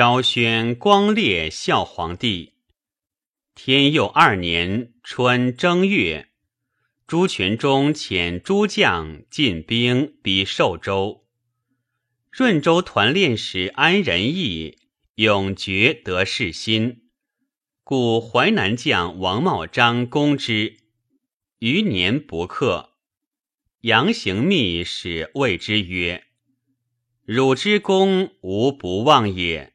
昭宣光烈孝皇帝。天佑二年春正月，朱全忠遣诸将进兵逼寿州。润州团练使安仁义永绝得势心，故淮南将王茂章攻之，余年不克。杨行密使谓之曰：“汝之功无不忘也，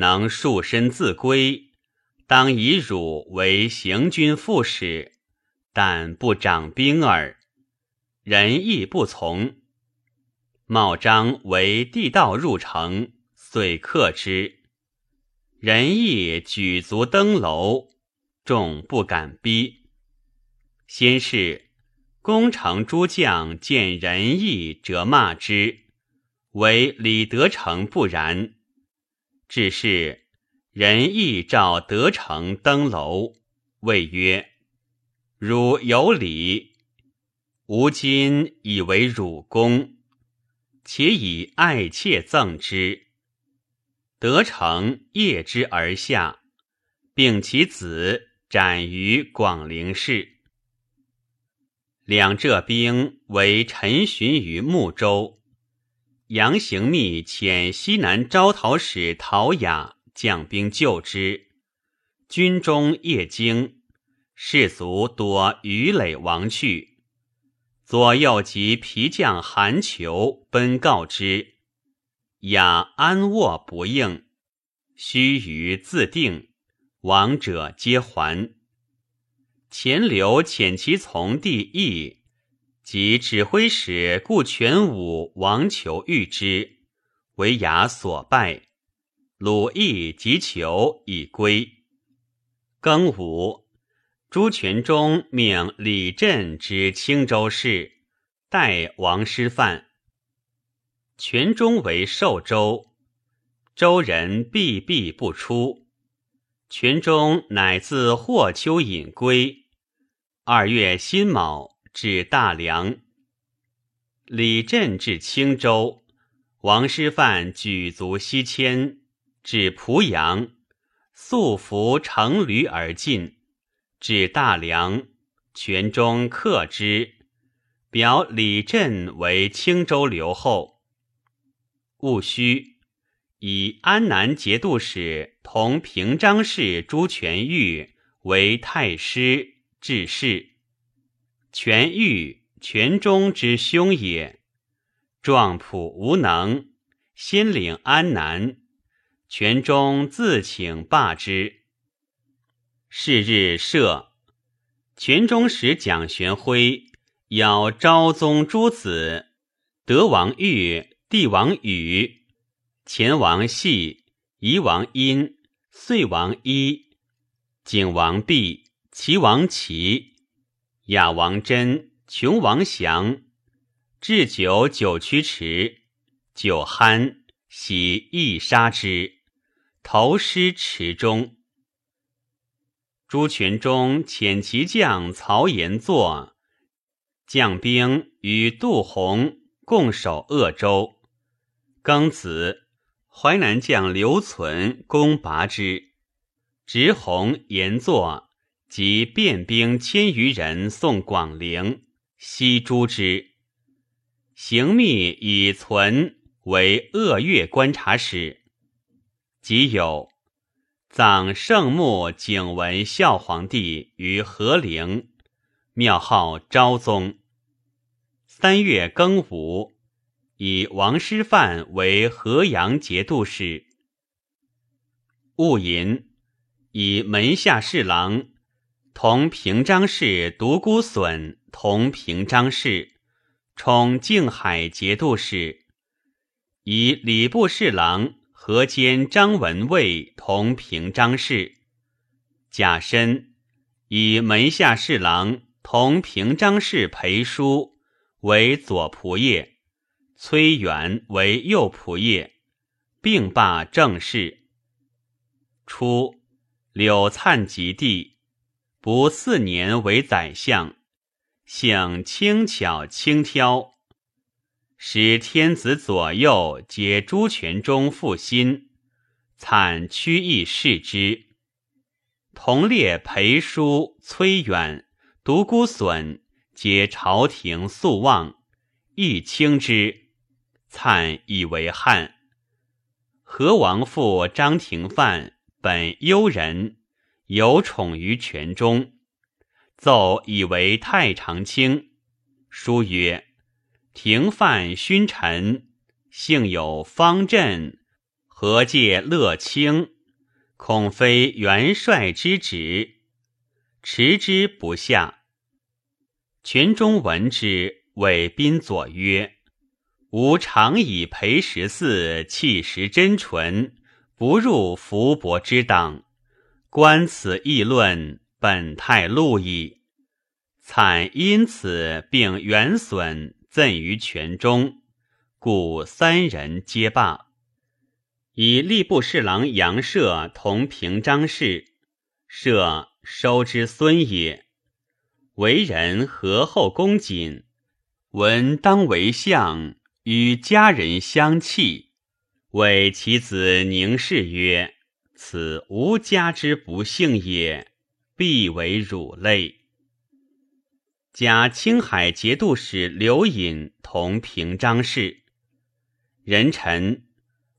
能束身自归，当以汝为行军副使，但不掌兵耳。”仁义不从。茂章为地道入城，遂克之。仁义举足登楼，众不敢逼。先是，攻城诸将见仁义，者骂之，唯李德成不然。只是仁义召德成登楼，谓曰：“汝有礼，吾今以为汝公。”且以爱妾赠之，得成谒之而下，并其子斩于广陵市。两浙兵为陈寻于睦州，杨行密遣西南招讨使陶雅将兵救之，军中夜惊，士卒多余垒亡去。左右及皮将韩求奔告之，雅安卧不应，须臾自定，亡者皆还。钱刘遣其从弟义及指挥使顾全武、王求遇之，为雅所败。鲁义及求已归。庚午。朱全忠命李振之青州事，代王师范。全忠为寿州，州人避避不出。全忠乃自霍丘隐归。二月辛卯，至大梁。李振至青州，王师范举足西迁，至濮阳，素服乘驴而进。至大梁，全中克之，表李振为青州留后。戊戌，以安南节度使同平章事朱全玉为太师致仕。全玉，全中之兄也。壮朴无能，先领安南，全中自请罢之。是日赦，全中使蒋玄辉邀昭宗诸子，德王玉、帝王宇、前王系、夷王殷、遂王一、景王弼、齐王齐、雅王真、琼王祥，置酒九曲池，酒酣，喜亦杀之，投尸池中。朱全忠遣其将曹延作将兵与杜洪共守鄂州。庚子，淮南将刘存攻拔之，执洪、延作及便兵千余人送广陵，西诛之。行密以存为鄂越观察使，即有。葬圣穆景文孝皇帝于和陵，庙号昭宗。三月庚午，以王师范为河阳节度使。戊寅，以门下侍郎同平章事独孤损同平章事，充静海节度使。以礼部侍郎。河间张文蔚同平章事，贾深以门下侍郎同平章事裴叔为左仆射，崔元为右仆射，并罢政事。初，柳灿及第，不四年为宰相，性轻巧轻佻。使天子左右皆朱全忠负心，惨屈意视之。同列裴叔、崔远、独孤损，皆朝廷素望，亦轻之。灿以为汉。何王父张廷范本幽人，有宠于权中，奏以为太常卿。书曰：“廷范勋臣，幸有方阵，何介乐清？恐非元帅之职，持之不下。”权中闻之，谓宾左曰。吾常以裴十四气实真纯，不入福伯之党。观此议论，本太路矣。惨因此并元损赠于权中，故三人皆罢。以吏部侍郎杨舍同平章事，舍收之孙也。为人和厚恭谨，闻当为相。与家人相契，谓其子宁氏曰：“此吾家之不幸也，必为汝类。”加青海节度使刘隐同平章事。人臣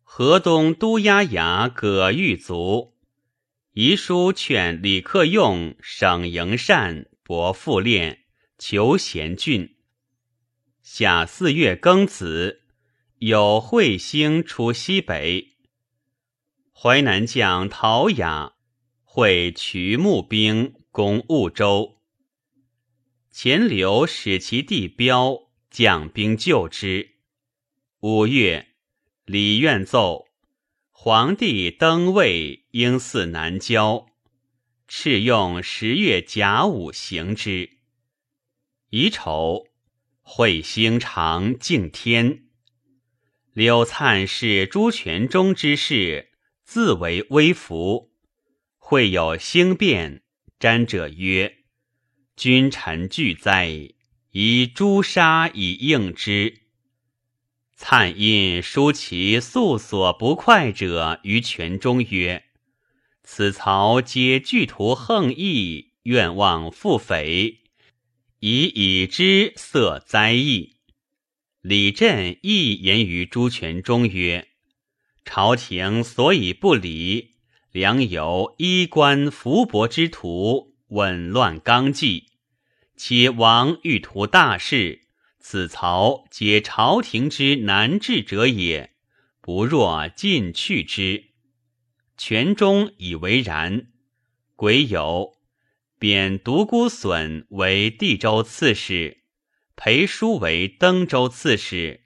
河东都押衙葛玉卒，遗书劝李克用省营善，博复练，求贤俊。夏四月庚子，有彗星出西北。淮南将陶雅会渠募兵攻婺州，钱刘使其弟彪将兵救之。五月，李愿奏皇帝登位，应祀南郊，敕用十月甲午行之。乙丑。彗星长敬天，柳灿是朱全忠之事，自为微服。会有兴变，瞻者曰：“君臣俱哉！”以朱砂以应之。灿因书其素所不快者于全中曰：“此曹皆具图横意，愿望复匪。”以已之色灾异。李振亦言于朱全忠曰：“朝廷所以不理，良有衣冠福薄之徒，紊乱纲纪。且王欲图大事，此曹皆朝廷之难治者也，不若尽去之。”全忠以为然。癸酉。贬独孤损为地州刺史，裴叔为登州刺史，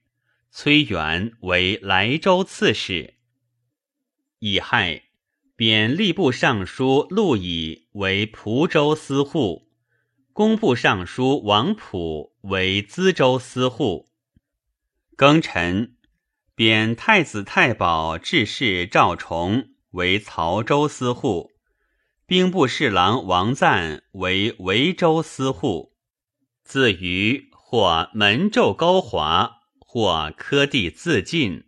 崔元为莱州刺史。乙亥，贬吏部尚书陆乙为蒲州司户，工部尚书王溥为淄州司户。庚辰，贬太子太保致仕赵崇为曹州司户。兵部侍郎王赞为维州司户，自于或门胄高华，或科第自尽，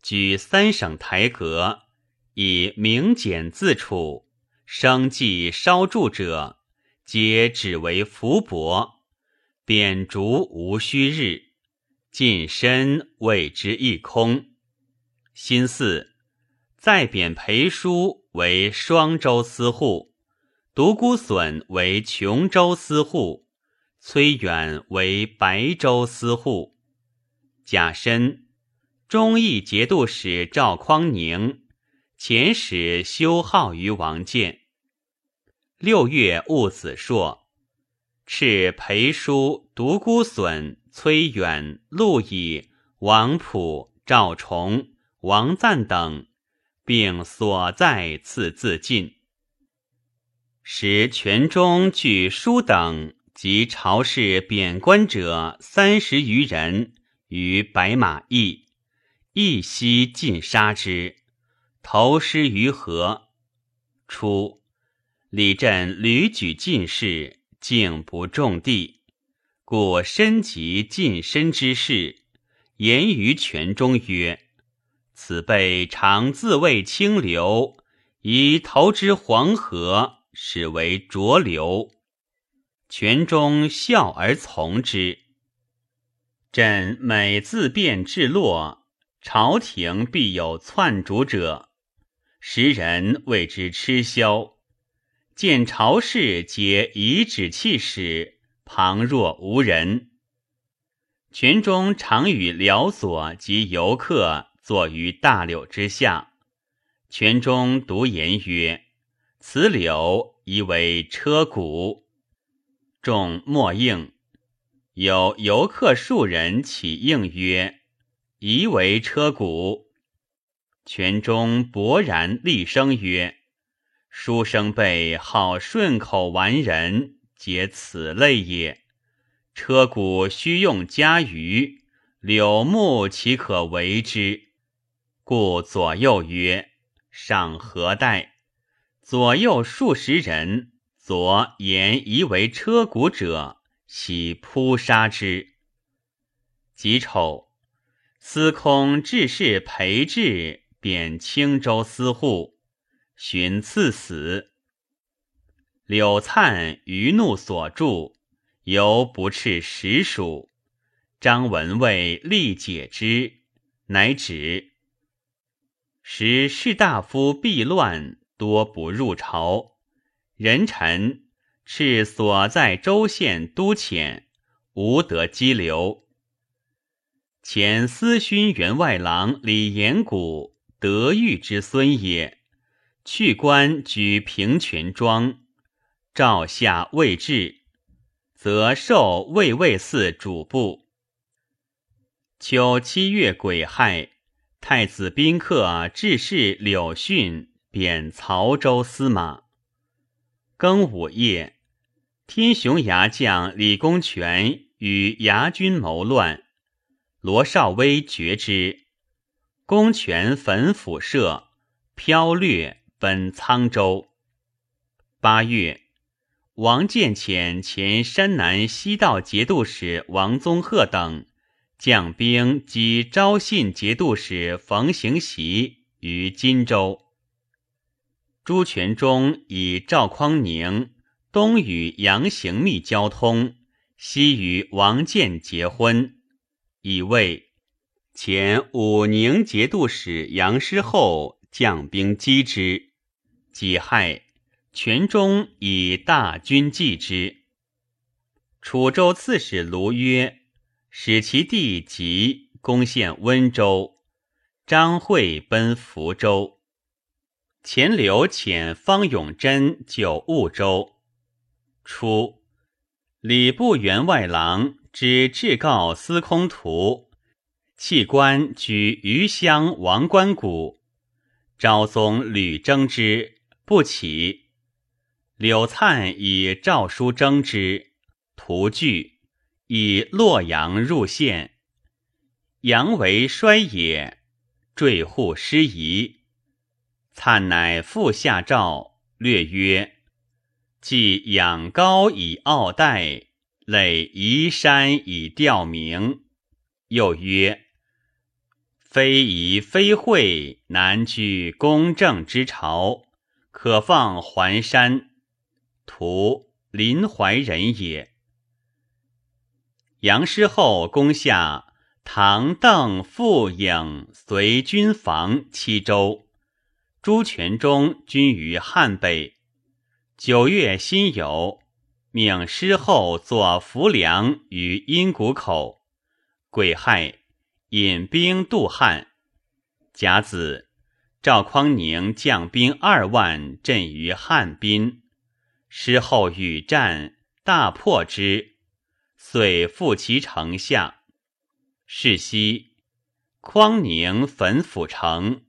举三省台阁，以明简自处，生计稍著者，皆只为福薄，贬逐无虚日，近身谓之一空。心巳，再贬裴叔。为双州司户，独孤损为琼州司户，崔远为白州司户。甲申，忠义节度使赵匡宁遣使修号于王建。六月戊子朔，敕裴叔、独孤损、崔远、陆乙、王溥、赵崇、王赞等。并所在赐自尽。时权中据书等及朝士贬官者三十余人于白马驿，一夕尽杀之，投尸于河。初，李振屡举进士，竟不中地，故深及近身之事，言于权中曰。此辈常自谓清流，以投之黄河，始为浊流。泉中笑而从之。朕每自便至落，朝廷必有篡主者，时人谓之吃宵。见朝事皆以指气使，旁若无人。泉中常与辽所及游客。坐于大柳之下，泉中独言曰：“此柳宜为车毂。”众莫应。有游客数人起应曰：“宜为车毂。”泉中勃然厉声曰：“书生辈好顺口玩人，皆此类也。车毂须用家鱼，柳木岂可为之？”故左右曰：“上何待？”左右数十人，左言疑为车鼓者，喜扑杀之。己丑，司空致仕裴志贬青州司户，寻赐死。柳灿余怒所著，犹不斥实属。张文蔚力解之，乃止。时士大夫避乱，多不入朝。人臣斥所在州县都遣，无得羁留。前司勋员外郎李延谷，德育之孙也。去官居平泉庄，诏下未至，则授卫尉司主簿。秋七月癸亥。太子宾客致仕柳训贬曹州司马。庚午夜，天雄牙将李公权与牙军谋乱，罗少威决之。公权焚府舍，飘掠奔沧州。八月，王建遣前山南西道节度使王宗鹤等。将兵击昭信节度使冯行习于荆州。朱全忠以赵匡宁东与杨行密交通，西与王建结婚，以为前武宁节度使杨师厚将兵击之，己亥，全忠以大军继之。楚州刺史卢曰。使其弟即攻陷温州，张惠奔福州，钱刘遣方永贞救婺州。初，礼部员外郎之至告司空图，弃官居余乡王官谷，昭宗屡征之，不起。柳灿以诏书征之，图惧。以洛阳入县，阳为衰也，坠户失仪。灿乃复下诏，略曰：“既仰高以傲代，累移山以吊名。”又曰：“非夷非惠，难居公正之朝，可放还山。”图临淮人也。杨师厚攻下唐邓傅颖随军防七州，朱全忠均于汉北。九月辛酉，命师后作浮梁于阴谷口。癸亥，引兵渡汉。甲子，赵匡宁将兵二万镇于汉滨，师后与战，大破之。遂复其城下。是夕，匡宁焚府城，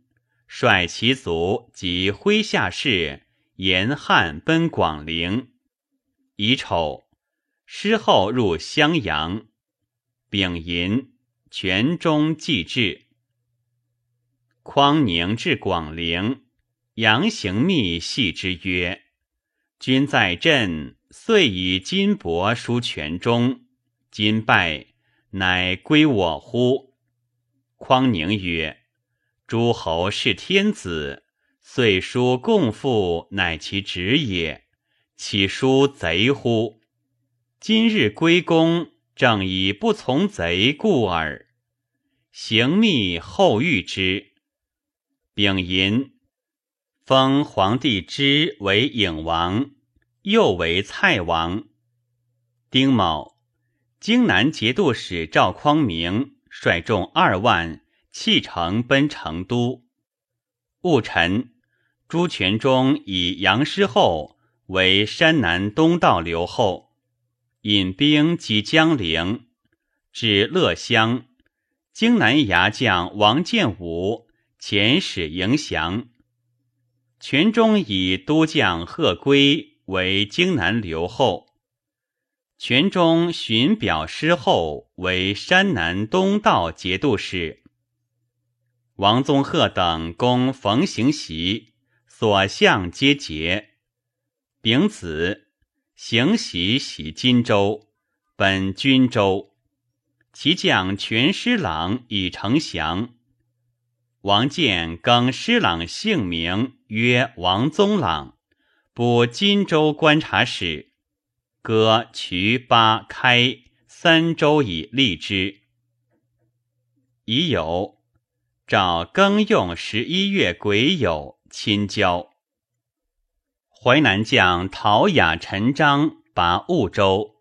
率其族及麾下士沿汉奔广陵。乙丑，师后入襄阳。丙寅，全中既至。匡宁至广陵，杨行密系之曰：“君在镇，遂以金帛书全中。”今败，乃归我乎？匡宁曰：“诸侯是天子，遂书共父，乃其职也。岂书贼乎？今日归公，正以不从贼故耳。行密后遇之。丙寅，封皇帝之为颖王，又为蔡王。丁卯，荆南节度使赵匡明率众二万弃城奔成都。戊辰，朱全忠以杨师厚为山南东道留后，引兵及江陵，至乐乡。荆南牙将王建武遣使迎降。全忠以都将贺圭为荆南留后。全中寻表师后为山南东道节度使。王宗鹤等攻冯行袭，所向皆捷。丙子，行袭袭荆州，本军州，其将全师郎以成降。王建更师郎姓名曰王宗朗，补荆州观察使。割渠八开三州以立之。已有赵更用十一月癸酉亲交。淮南将陶雅、陈章拔婺州，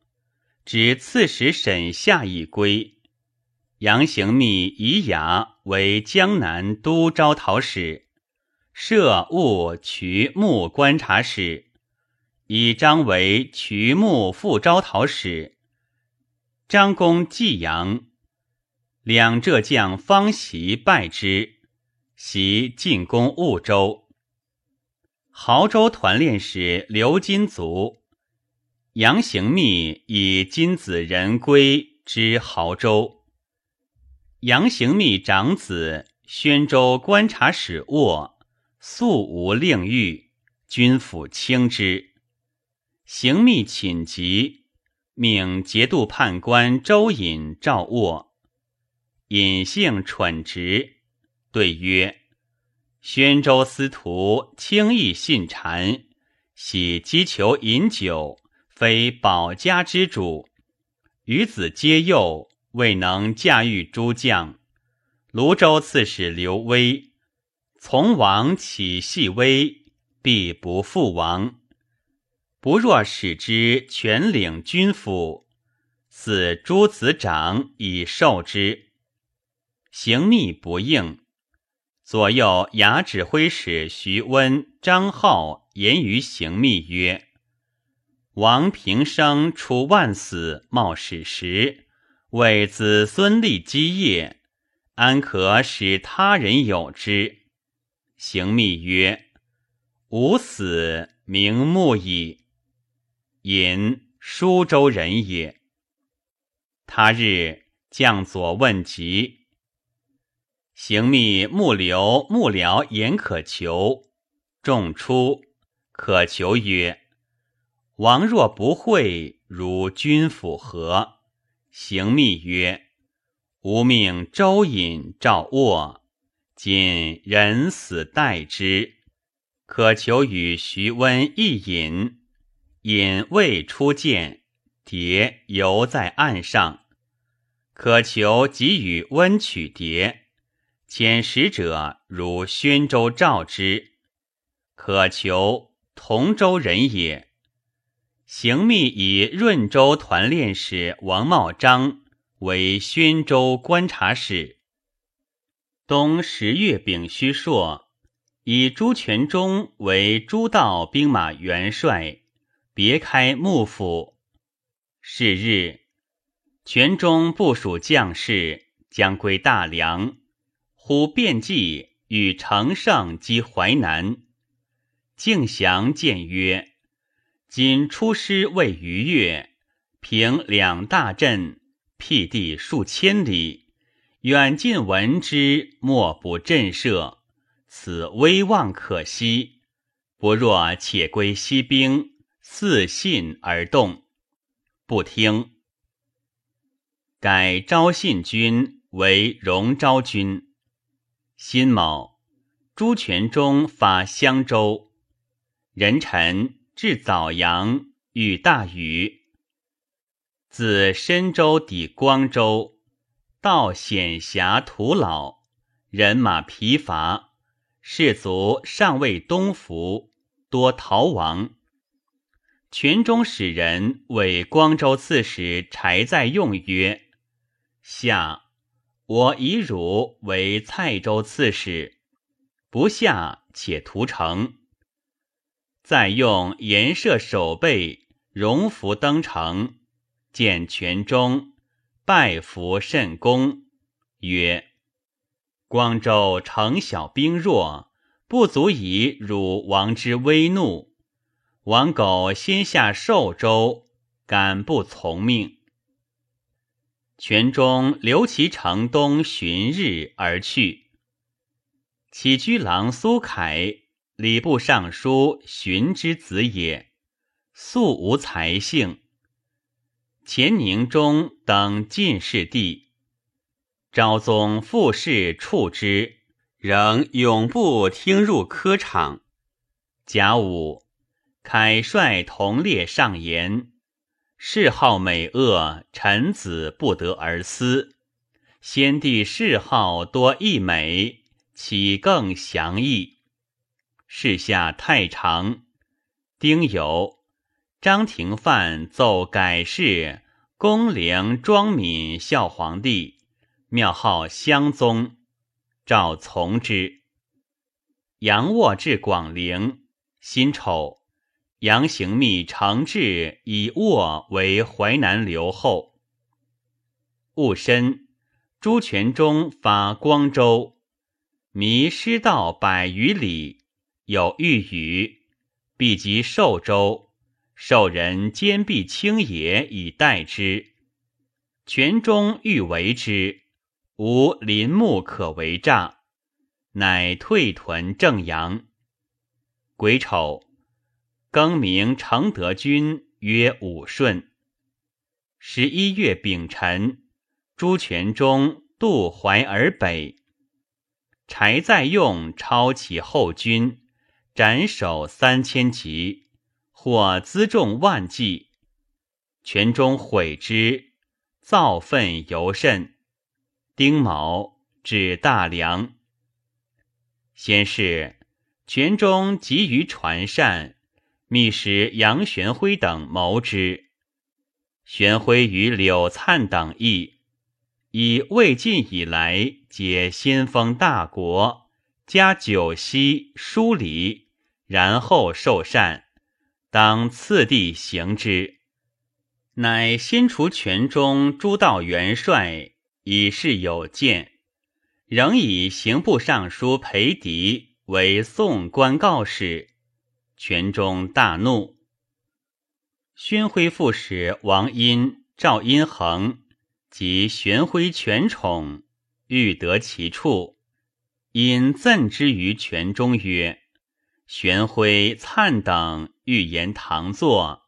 指刺史沈下以归。杨行密以雅为江南都招讨使，设婺渠木观察使。以张为渠木副招讨使，张公济阳，两浙将方袭败之，袭进攻婺州。亳州团练使刘金卒，杨行密以金子仁归之亳州。杨行密长子宣州观察使卧素无令谕，军府轻之。行密寝疾，命节度判官周隐召卧。隐性蠢直，对曰：“宣州司徒轻易信谗，喜击求饮酒，非保家之主。与子皆幼，未能驾驭诸将。泸州刺史刘威，从王起细微，必不负王。”不若使之全领军府，赐诸子长以受之。行密不应。左右牙指挥使徐温、张浩言于行密曰：“王平生出万死，冒史实，为子孙立基业，安可使他人有之？”行密曰：“吾死名目矣。”隐舒州人也。他日将左问疾，行密幕僚幕僚言可求，众出。可求曰：“王若不会，如君府何？”行密曰：“吾命周隐赵卧，今人死待之。可求与徐温一饮。”引未出见，蝶犹在岸上。可求给予温取蝶，遣使者如宣州召之。可求同州人也。行密以润州团练使王茂章为宣州观察使。冬十月丙戌朔，以朱全忠为诸道兵马元帅。别开幕府。是日，全中部署将士将归大梁，忽变计与乘胜击淮南。敬祥谏曰：“今出师未逾越，平两大阵，辟地数千里，远近闻之，莫不震慑。此威望可惜。不若且归西兵。”自信而动，不听。改昭信军为荣昭军。辛卯，朱全忠发襄州。壬辰，至枣阳，遇大雨。自深州抵光州，道险狭徒老，人马疲乏，士卒尚未东服，多逃亡。全中使人为光州刺史柴在用曰：“下，我以汝为蔡州刺史，不下且屠城。”再用严设守备，荣服登城，见全忠，拜服甚恭，曰：“光州城小兵弱，不足以汝王之威怒。”王苟先下寿州，敢不从命？全中留其城东旬日而去。起居郎苏凯，礼部尚书荀之子也，素无才性。钱宁中等进士第，昭宗复试处之，仍永不听入科场。甲午。凯率同列上言：谥号美恶，臣子不得而思。先帝谥号多溢美，岂更详议？事下太常。丁酉，张廷范奏改谥恭陵庄敏孝皇帝，庙号襄宗，诏从之。杨卧至广陵，辛丑。杨行密承制以卧为淮南留后。戊申，朱全忠发光州，迷失道百余里，有遇雨，必及寿州，受人坚壁清野以待之。全忠欲为之，无林木可为诈，乃退屯正阳。癸丑。更名承德军，曰武顺。十一月丙辰，朱全忠渡淮而北。柴在用超其后军，斩首三千级，或辎重万计。全忠悔之，造愤尤甚。丁卯，至大梁。先是，全忠急于传善。密使杨玄辉等谋之，玄辉与柳灿等议，以魏晋以来皆先封大国，加九锡疏礼，然后受禅，当次第行之。乃先除权中诸道元帅，以示有见，仍以刑部尚书裴迪为送官告使。权中大怒，宣徽副使王殷、赵殷衡及玄辉权宠，欲得其处，因赠之于权中曰：“玄辉、灿等欲言唐作，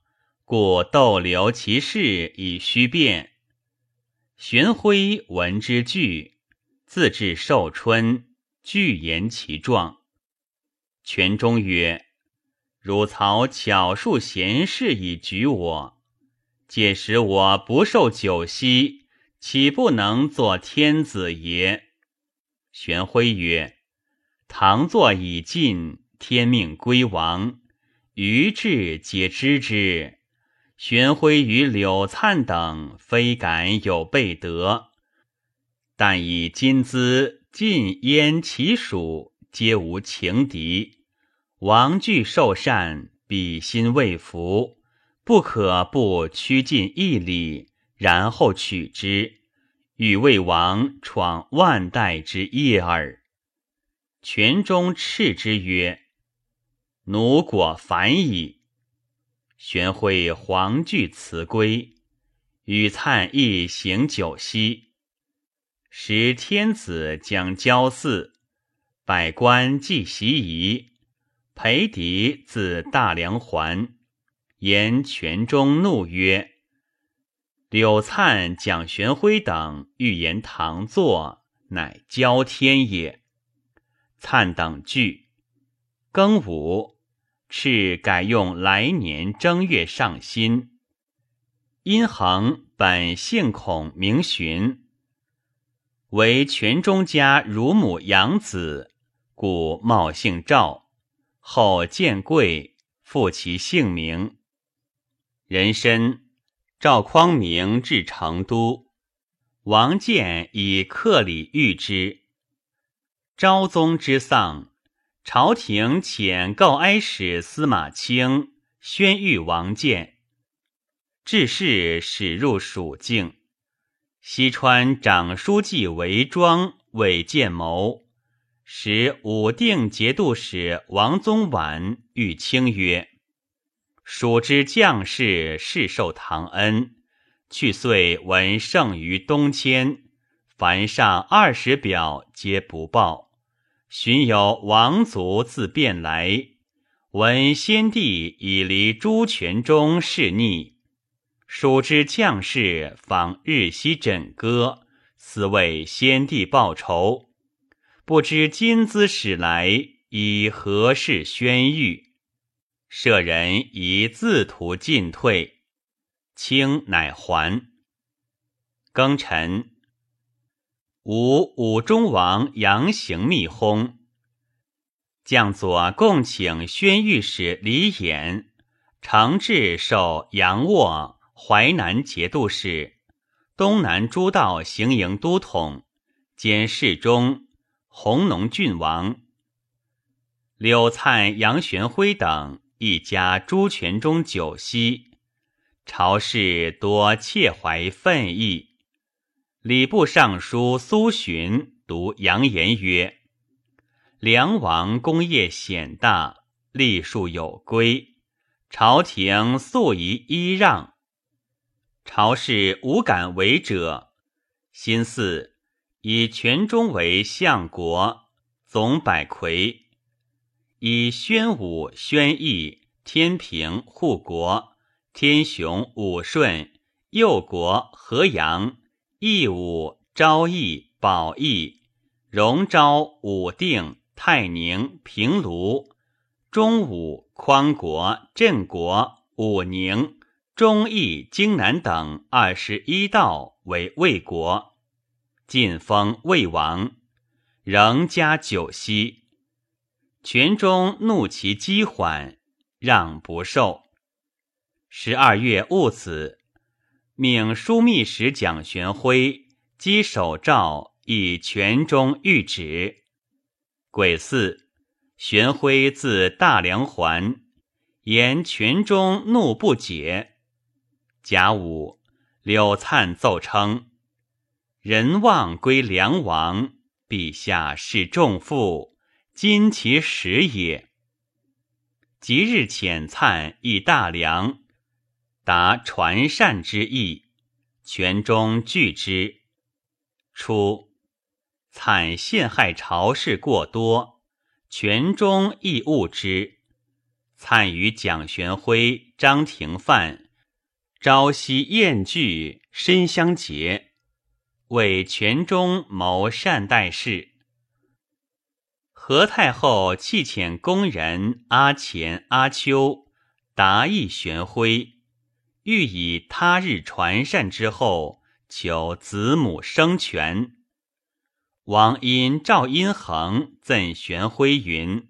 故逗留其事以虚辩。”玄辉闻之惧，自至寿春，具言其状。权中曰。汝曹巧术贤士以举我，届时我不受九锡，岂不能做天子也？玄辉曰：“唐作已尽，天命归王，余志皆知之。玄辉与柳灿等，非敢有备德，但以金资尽燕其属，皆无情敌。”王惧受禅，彼心未服，不可不趋近义理，然后取之，与魏王闯万代之业耳。全中斥之曰：“奴果反矣。”玄辉惶惧辞归，与灿亦行九锡。时天子将交祀，百官既习仪。裴迪自大梁还，言全中怒曰：“柳灿、蒋玄辉等欲言唐作，乃交天也。”灿等惧。庚午，敕改用来年正月上新。殷衡本姓孔，名荀，为全中家乳母养子，故冒姓赵。后见贵，复其姓名。人参，赵匡明至成都，王建以客礼遇之。昭宗之丧，朝廷遣告哀使司马清宣谕王建。致仕使入蜀境，西川长书记韦庄为建谋，使武定节度使王宗婉谕清曰：“蜀之将士世受唐恩，去岁闻胜于东迁，凡上二十表皆不报。寻有王族自便来，闻先帝已离朱全忠事逆。”蜀之将士访日夕枕戈，思为先帝报仇，不知今兹使来以何事宣谕？舍人以自图进退，卿乃还。庚辰，吴武中王杨行密薨，将佐共请宣谕使李衍，承制受杨沃。淮南节度使、东南诸道行营都统兼侍中、弘农郡王柳灿、杨玄辉等一家朱全忠九锡，朝事多切怀愤意。礼部尚书苏洵读杨言曰：“梁王功业显大，立数有归，朝廷素宜依让。”朝事无敢违者，心似以全中为相国，总百魁；以宣武、宣义、天平、护国、天雄、武顺、右国、河阳、义武、昭义、保义、荣昭、武定、泰宁、平卢、中武、匡国、镇国、武宁。忠义、荆南等二十一道为魏国，晋封魏王，仍加九锡。全中怒其积缓，让不受。十二月戊子，命枢密使蒋玄辉击手诏，以全中谕旨。癸巳，玄辉自大梁还，言全中怒不解。甲午，柳灿奏称：“人望归梁王，陛下是重负，今其时也。”即日遣灿诣大梁，达传善之意，全中拒之。初，灿陷害朝事过多，权中亦恶之。灿与蒋玄辉、张廷范。朝夕宴聚，深相结，为全中谋善待事。何太后弃遣宫人阿钱、阿丘达意玄辉，欲以他日传善之后，求子母生权。王因赵殷衡赠玄辉云：“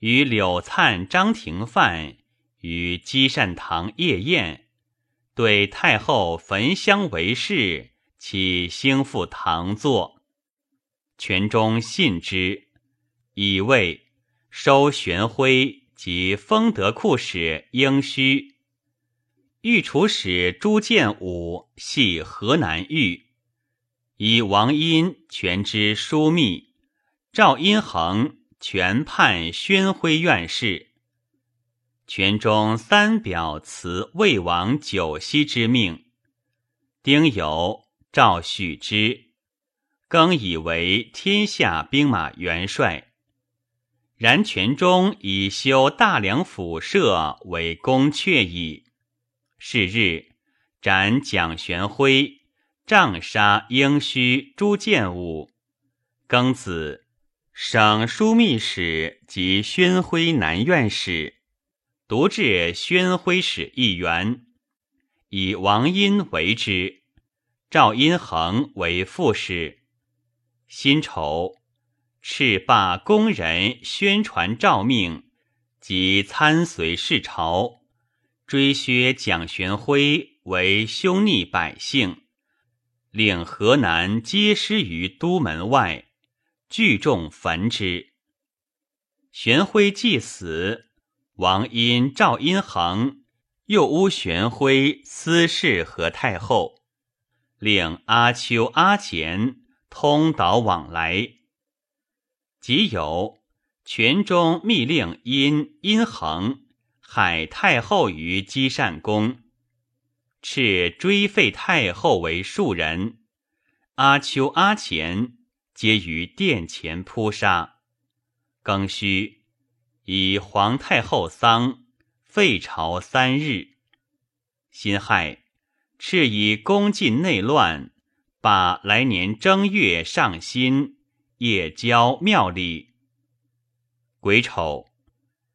与柳灿、张廷范于积善堂夜宴。”对太后焚香为誓，起兴复堂坐。全中信之，以为收玄辉及丰德库使应虚。御厨使朱建武系河南豫，以王殷全之枢密，赵殷衡全判宣徽院事。全中三表辞魏王九锡之命，丁酉诏许之，更以为天下兵马元帅。然全中以修大梁府舍为功阙矣。是日，斩蒋玄辉，杖杀应须朱建武。庚子，省枢密使及宣徽南院使，独置宣徽使一员，以王殷为之，赵阴衡为副使。辛丑，敕罢宫人宣传诏命及参随侍朝，追削蒋玄辉为凶逆百姓。令河南皆失于都门外，聚众焚之。玄辉既死，王因赵阴衡又诬玄辉私事和太后，令阿丘、阿简通导往来。即有权中密令因殷衡害太后于积善宫。敕追废太后为庶人，阿丘、阿钱皆于殿前扑杀。庚戌，以皇太后丧，废朝三日。辛亥，敕以宫禁内乱，把来年正月上新夜交庙里。癸丑，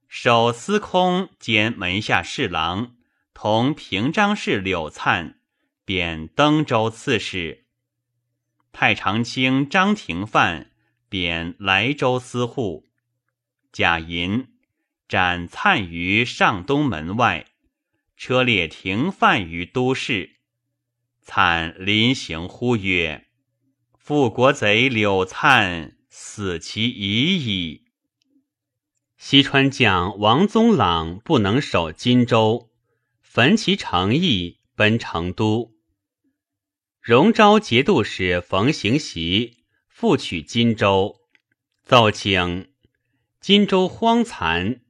守司空兼门下侍郎。同平章事柳灿贬登州刺史，太常卿张廷范贬莱州司户，贾银斩灿于上东门外，车列廷范于都市。灿临行呼曰：“复国贼柳灿死其已矣。”西川将王宗朗不能守荆州。焚其诚意，奔成都。荣昭节度使冯行袭复取荆州，奏请荆州荒残，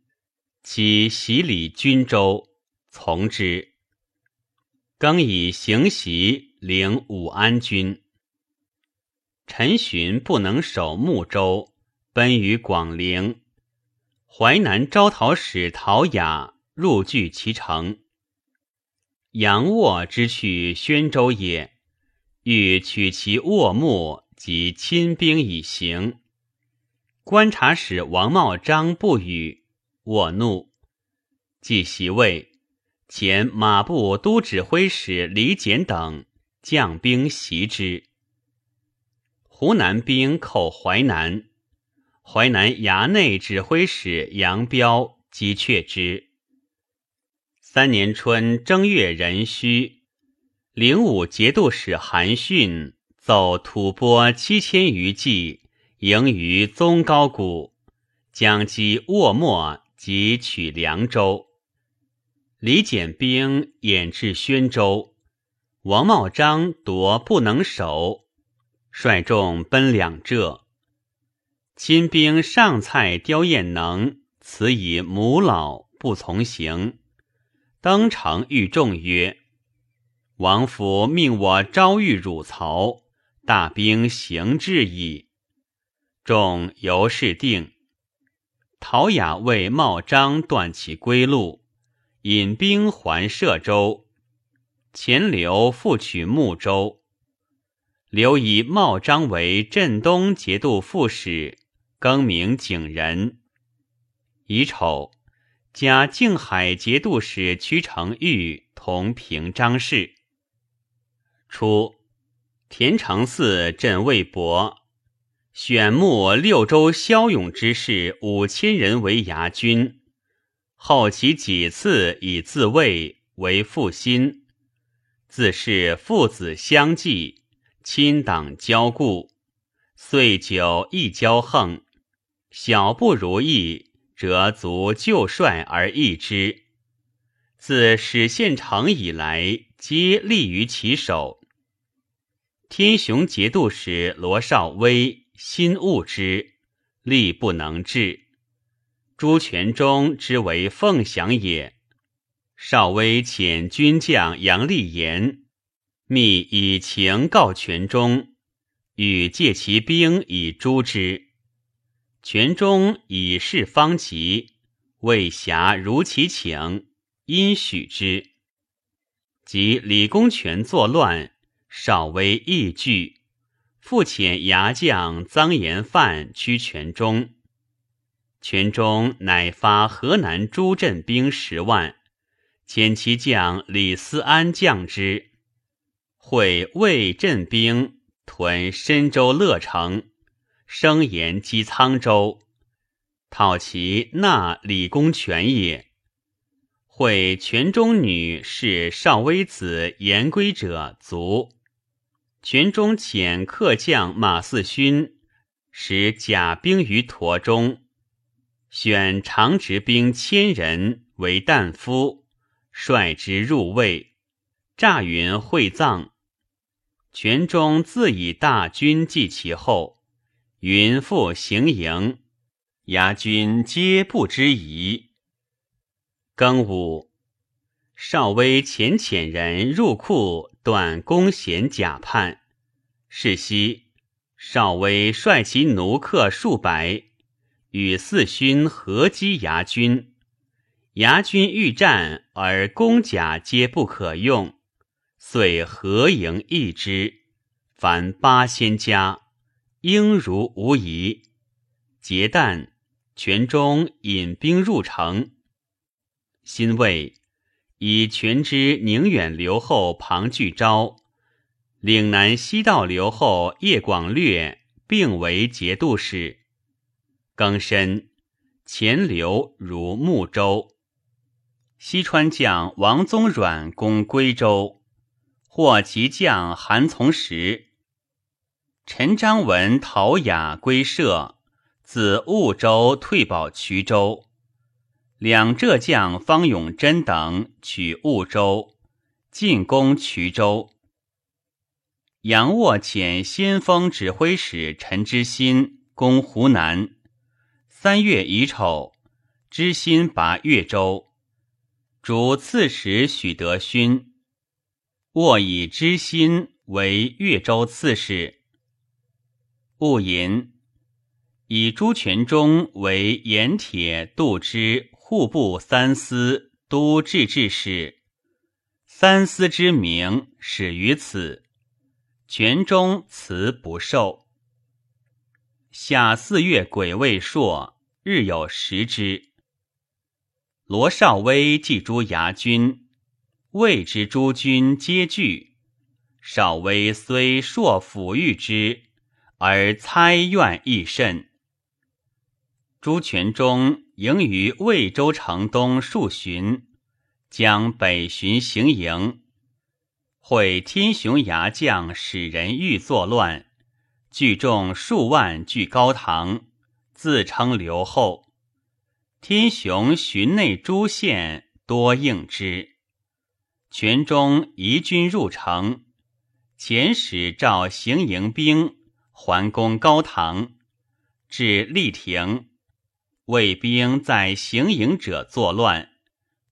其袭礼军州，从之。更以行袭领武安军。陈寻不能守睦州，奔于广陵。淮南招讨使陶雅入据其城。杨卧之去宣州也，欲取其卧木及亲兵以行。观察使王茂章不与，卧怒，即袭位。前马步都指挥使李简等将兵袭之。湖南兵寇淮南，淮南衙内指挥使杨彪击却之。三年春正月壬戌，灵武节度使韩训奏吐蕃七千余骑迎于宗高谷，将击沃莫及取凉州。李简兵掩至宣州，王茂章夺不能守，率众奔两浙。亲兵上蔡刁彦能辞以母老，不从行。登城谕众曰：“王府命我招谕汝曹，大兵行至矣。”众由是定。陶雅为茂章断其归路，引兵还歙州。钱刘复取睦州。刘以茂章为镇东节度副使，更名景仁。乙丑。加静海节度使屈成玉同平章事。初，田承嗣镇魏博，选募六州骁勇之士五千人为牙军。后其几次以自卫为负心，自是父子相继，亲党交故，岁久亦骄横，小不如意。折足旧帅而易之，自始县城以来，皆立于其手。天雄节度使罗绍威心恶之，力不能治。朱全忠之为凤翔也。少威遣军将杨立言，密以情告全忠，欲借其兵以诛之。全中以事方急，魏侠如其请，因许之。及李公权作乱，少威亦惧，复遣牙将臧延范驱泉中，泉中乃发河南诸镇兵十万，遣其将李思安将之，会魏镇兵屯深州乐城，声言击沧州，讨其纳李公权也。会泉中女是少微子言归者卒，泉中遣客将马四勋使甲兵于驼中，选长直兵千人为旦夫，率之入魏，诈云会葬。泉中自以大军继其后，云复行营，牙军皆不知疑。庚午，少微遣遣人入库断弓弦甲叛。是夕，少微率其奴客数百，与四勋合击牙军。牙军欲战，而弓甲皆不可用，遂合营一之，凡八仙家，应如无疑。结旦，全中引兵入城。新魏以全知宁远留后庞巨昭、岭南西道留后叶广略并为节度使。更深，前刘如睦州。西川将王宗阮攻归州，获其将韩从时。陈章文、陶雅归社，自婺州退保衢州。两浙将方永贞等取婺州，进攻衢州。杨沃遣先锋指挥使陈之新攻湖南。三月乙丑，知新拔越州，主刺史许德勋。沃以知新为越州刺史。戊寅，以朱全忠为盐铁度支。户部三司都制置使，三司之名始于此。全中辞不受。夏四月癸未朔，日有食之。罗少威祭诸牙军，谓之诸军皆惧。少威虽硕抚育之，而猜怨亦甚。朱全忠。营于魏州城东数旬，将北巡行营，会天雄牙将使人欲作乱，聚众数万聚高堂，自称刘后。天雄巡内诸县多应之，全中移军入城，遣使召行营兵还攻高堂，至立亭。魏兵在行营者作乱，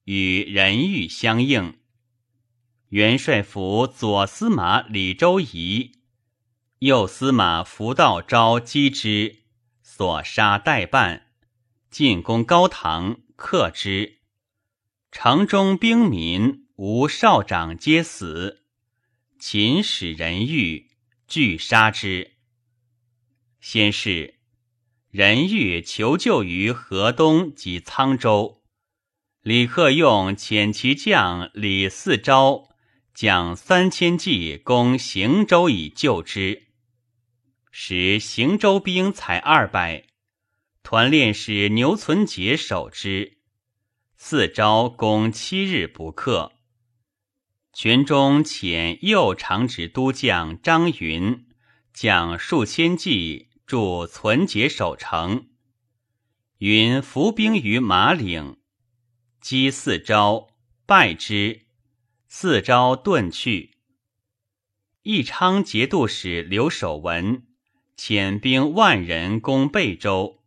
与人欲相应。元帅府左司马李周仪、右司马符道昭击之，所杀待办，进攻高唐，克之。城中兵民无少长皆死，秦使人欲俱杀之。先是。人欲求救于河东及沧州，李克用遣其将李嗣昭将三千骑攻行州以救之，使行州兵才二百，团练使牛存杰守之，四招攻七日不克。群中遣右长直都将张云将数千骑。驻存节守城，云伏兵于马岭，击四招，败之。四招遁去。义昌节度使刘守文遣兵万人攻贝州，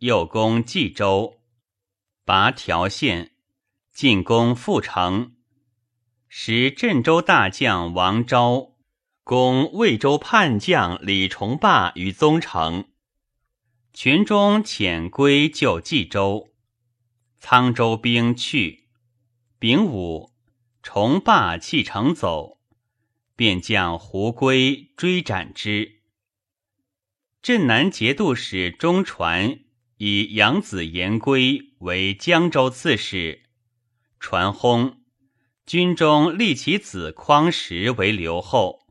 又攻冀州，拔条县，进攻阜城。时镇州大将王昭。攻魏州叛将李崇霸于宗城，群中遣归救冀州，沧州兵去。丙午，崇霸弃城走，便将胡归追斩之。镇南节度使中传以养子言归为江州刺史，传薨，军中立其子匡时为留后。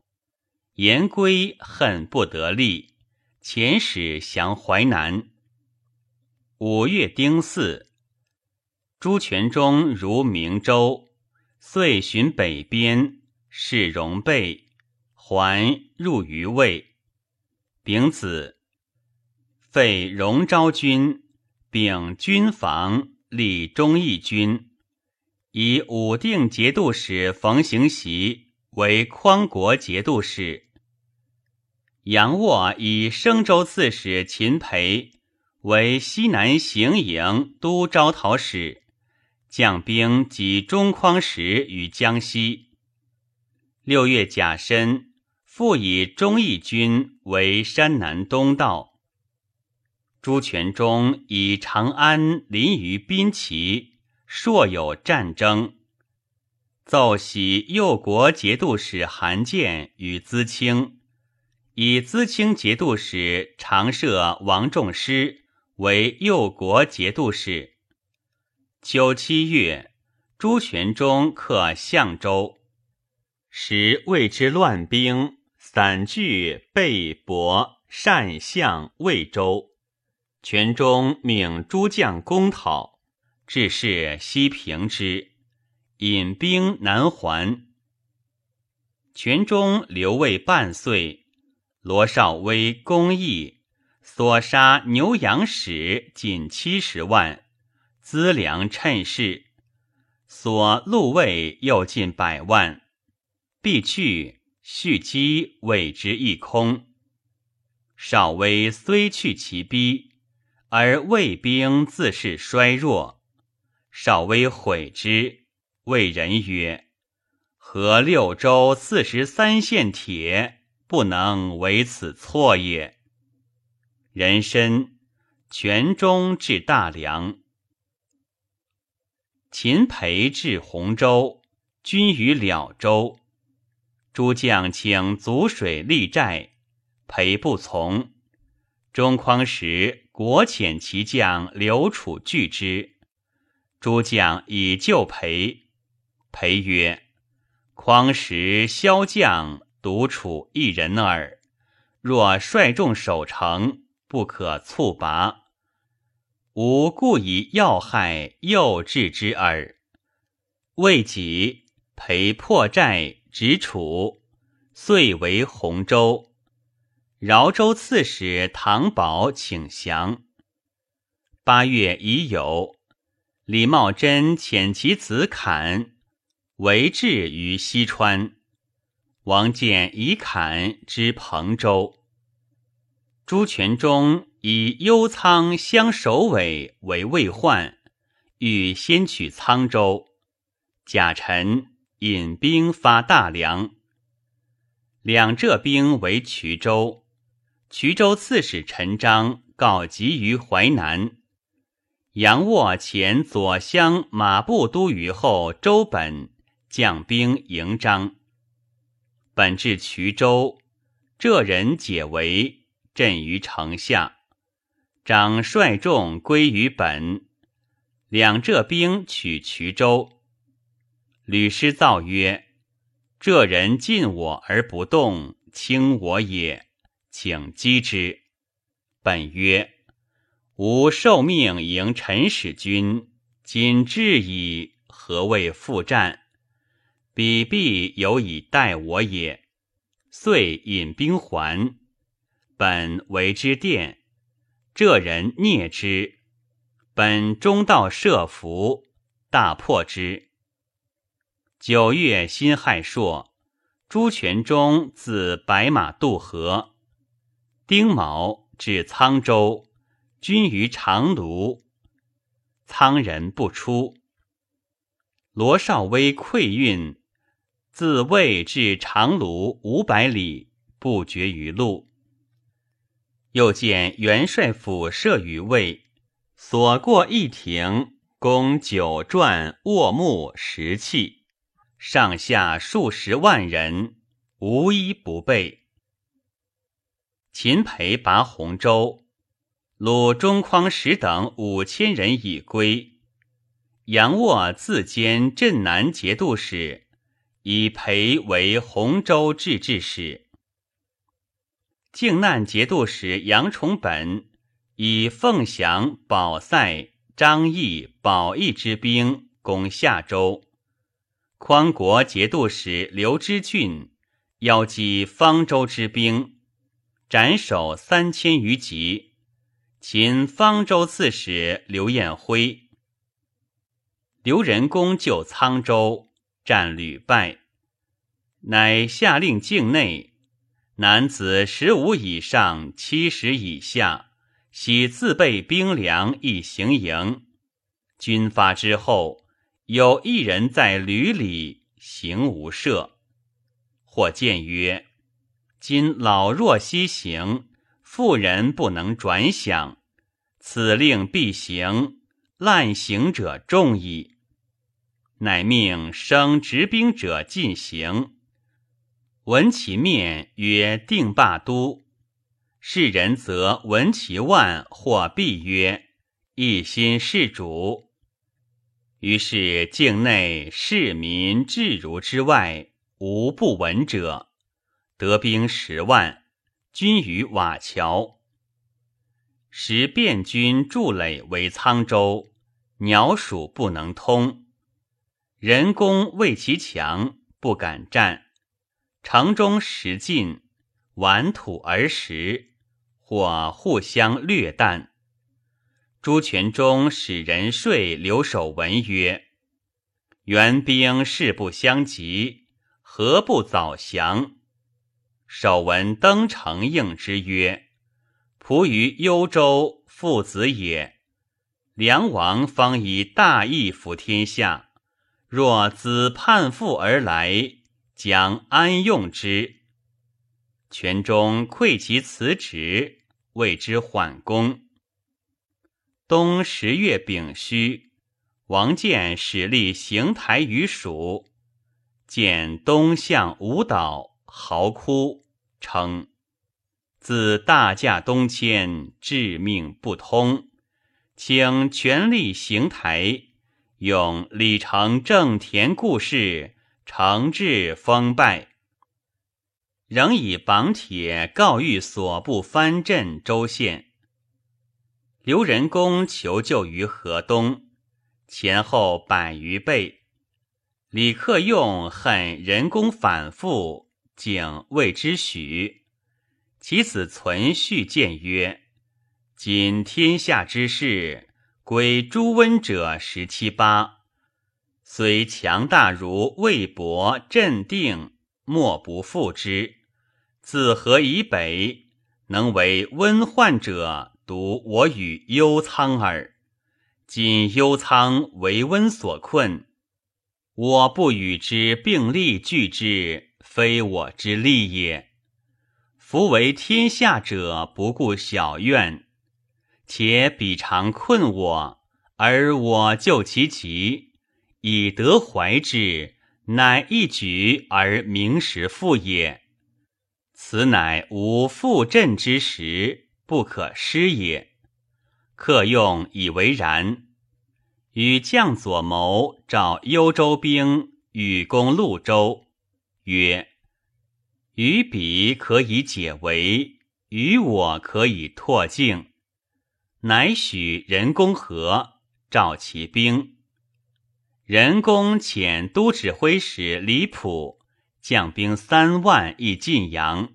言归恨不得立，遣使降淮南。五月丁巳，朱全忠如明州，遂寻北边，是戎备，还入于魏。丙子，废荣昭君，丙军防，立忠义军，以武定节度使冯行习为匡国节度使。杨沃以升州刺史秦培。为西南行营都招讨使，将兵及中匡时于江西。六月甲申，复以忠义军为山南东道。朱全忠以长安临于滨崎，硕有战争，奏喜右国节度使韩建与资清，以资清节度使常设王仲师。为右国节度使。秋七月，朱全忠克相州，时谓之乱兵散聚备博单相魏州。全忠命诸将攻讨，致是西平之，引兵南还。全忠留魏半岁，罗绍威攻义。所杀牛羊使仅七十万，资粮趁势；所禄卫又近百万，必去，蓄积谓之一空。少威虽去其逼，而魏兵自是衰弱。少威悔之，谓人曰：“何六州四十三县铁，不能为此错也。”人参，全中至大梁。秦培至洪州，均于了州。诸将请足水立寨，裴不从。中匡时，国遣其将刘楚拒之。诸将以救裴，裴曰：“匡时骁将，独处一人耳。若率众守城。”不可猝拔，吾故以要害诱制之耳。未己陪破寨，执楚，遂为洪州。饶州刺史唐宝请降。八月已有，李茂贞遣其子侃为质于西川。王建以侃之彭州。朱全忠以幽仓相首尾为魏患，欲先取沧州。贾臣引兵发大梁，两浙兵为衢州。衢州刺史陈章告急于淮南。杨沃遣左相马步都虞候周本将兵迎章。本至衢州，浙人解围。镇于城下，长率众归于本。两浙兵取衢州。吕师造曰：“这人进我而不动，轻我也，请击之。”本曰：“吾受命迎陈使君，今至矣，何谓复战？彼必有以待我也。”遂引兵还。本为之殿，这人聂之。本中道设伏，大破之。九月辛亥朔，朱全忠自白马渡河。丁卯，至沧州，军于长卢。沧人不出。罗绍威溃运，自魏至长卢五百里，不绝于路。又见元帅府设于魏，所过一亭，供酒馔、卧木、石器，上下数十万人，无一不备。秦培拔洪州，鲁中匡时等五千人已归。杨沃自兼镇南节度使，以裴为洪州制置使。靖难节度使杨崇本以凤翔、保塞、张毅、保义之兵攻夏州。匡国节度使刘知俊邀击方州之兵，斩首三千余级。秦方州刺史刘彦辉。刘仁恭救沧州，战屡败，乃下令境内男子十五以上、七十以下，悉自备兵粮以行营。军发之后，有一人在旅里行无赦。或见曰：“今老弱西行，妇人不能转饷，此令必行。”滥行者众矣，乃命生执兵者进行。闻其面曰定霸都，世人则闻其万或必曰一心事主。于是境内市民至如之外无不闻者，得兵十万，军于瓦桥。时汴军筑垒为沧州。鸟鼠不能通，人工为其强，不敢战。城中食尽，玩土而食，或互相掠啖。朱全忠使人说留守文曰：“援兵势不相及，何不早降？”守文登城应之曰：“仆于幽州，父子也。”梁王方以大义服天下，若子叛父而来，将安用之？权中愧其辞职，谓之缓攻。冬十月丙戌，王建始立行台于蜀，见东向吴岛，嚎哭，称自大驾东迁，致命不通。请全力行台，用李成正田故事，惩治封拜。仍以榜帖告谕所部藩镇州县。刘仁恭求救于河东，前后百余倍。李克用恨仁恭反复，竟谓之许。其子存续谏曰。今天下之事，归朱温者十七八，虽强大如魏博、镇定，莫不复之。自河以北，能为温患者，独我与幽苍耳。今幽苍为温所困，我不与之并力拒之，非我之利也。夫为天下者，不顾小怨。且彼常困我，而我救其急，以得怀之，乃一举而名实复也。此乃无复振之时，不可失也。客用以为然。与将左谋召幽州兵与攻潞州，曰：“与彼可以解围，与我可以拓境。”乃许人工和，召其兵。人工遣都指挥使李普将兵三万以晋阳。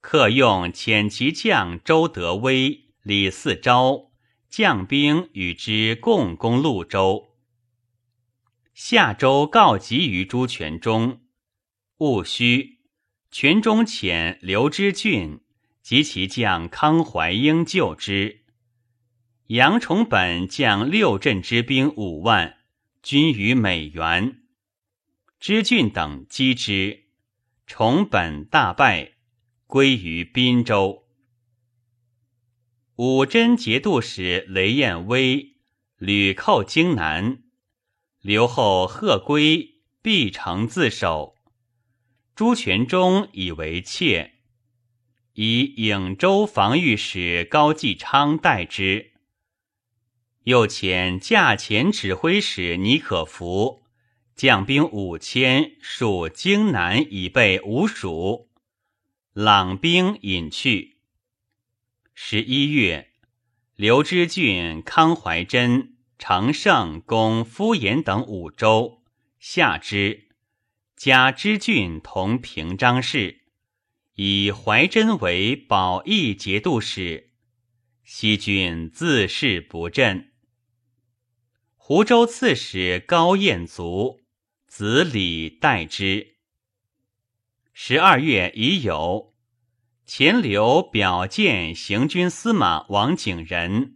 客用遣其将周德威、李嗣昭将兵与之共攻潞州。夏州告急于朱全忠，戊戌，全忠遣刘知俊及其将康怀英救之。杨崇本将六镇之兵五万，军于美原。知俊等击之，崇本大败，归于滨州。武真节度使雷彦威屡寇荆南，留后贺归必城自守。朱全忠以为怯。以颍州防御使高继昌代之。又遣驾前指挥使尼可福将兵五千戍荆南以备吴蜀，朗兵引去。十一月，刘知俊、康怀真、常胜攻敷衍等五州，下之。加知郡同平章事，以怀真为保义节度使。西郡自恃不振。湖州刺史高彦卒，子李代之。十二月已有，钱刘表见行军司马王景仁，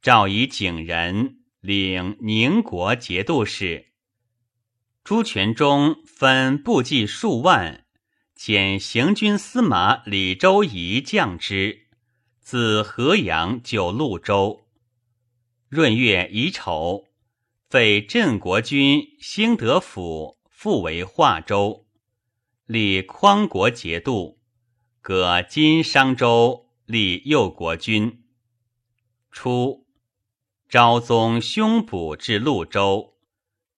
诏以景仁领宁国节度使。朱全忠分部骑数万，遣行军司马李周仪将之，自河阳就潞州。闰月乙丑，废镇国君兴德府，复为华州，立匡国节度，革今商州，立右国君。初，昭宗凶捕至潞州。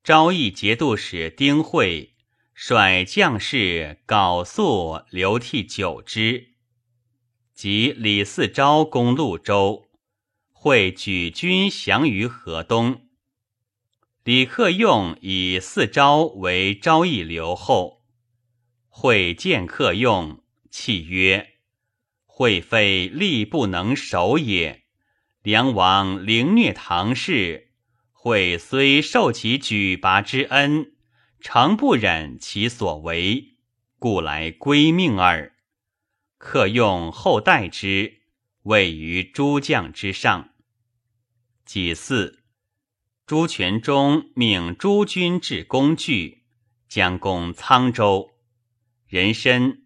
昭义节度使丁会率将士缟素流涕九之，及李嗣昭攻潞州，会举军降于河东。李克用以嗣昭为昭义留后，会见克用，泣曰：“会非力不能守也，梁王凌虐唐氏。”会虽受其举拔之恩，诚不忍其所为，故来归命耳。客用后代之，位于诸将之上。己巳，朱全忠命诸军至工具，将攻沧州。人参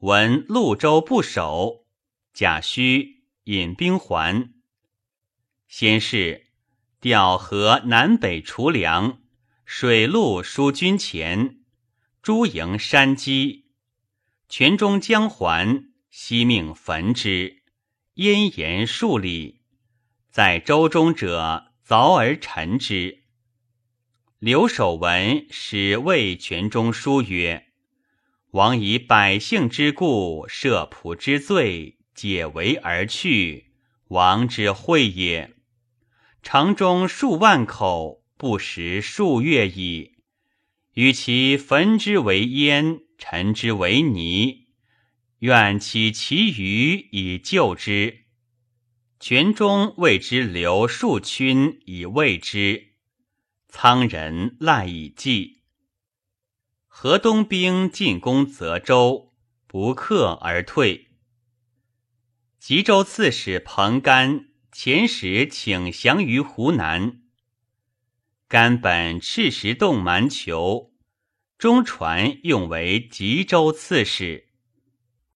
闻潞州不守，贾诩引兵还。先是。调河南北除粮，水陆输军前，诸营山积，全中将还，悉命焚之，咽盐数里，在舟中者凿而沉之。刘守文使魏全中书曰：“王以百姓之故，赦仆之罪，解围而去，王之惠也。”城中数万口，不食数月矣。与其焚之为烟，陈之为泥，愿起其余以救之。群中为之留数群以慰之，苍人赖以祭。河东兵进攻泽州，不克而退。吉州刺史彭干。遣使请降于湖南。甘本赤石洞蛮酋，中传用为吉州刺史。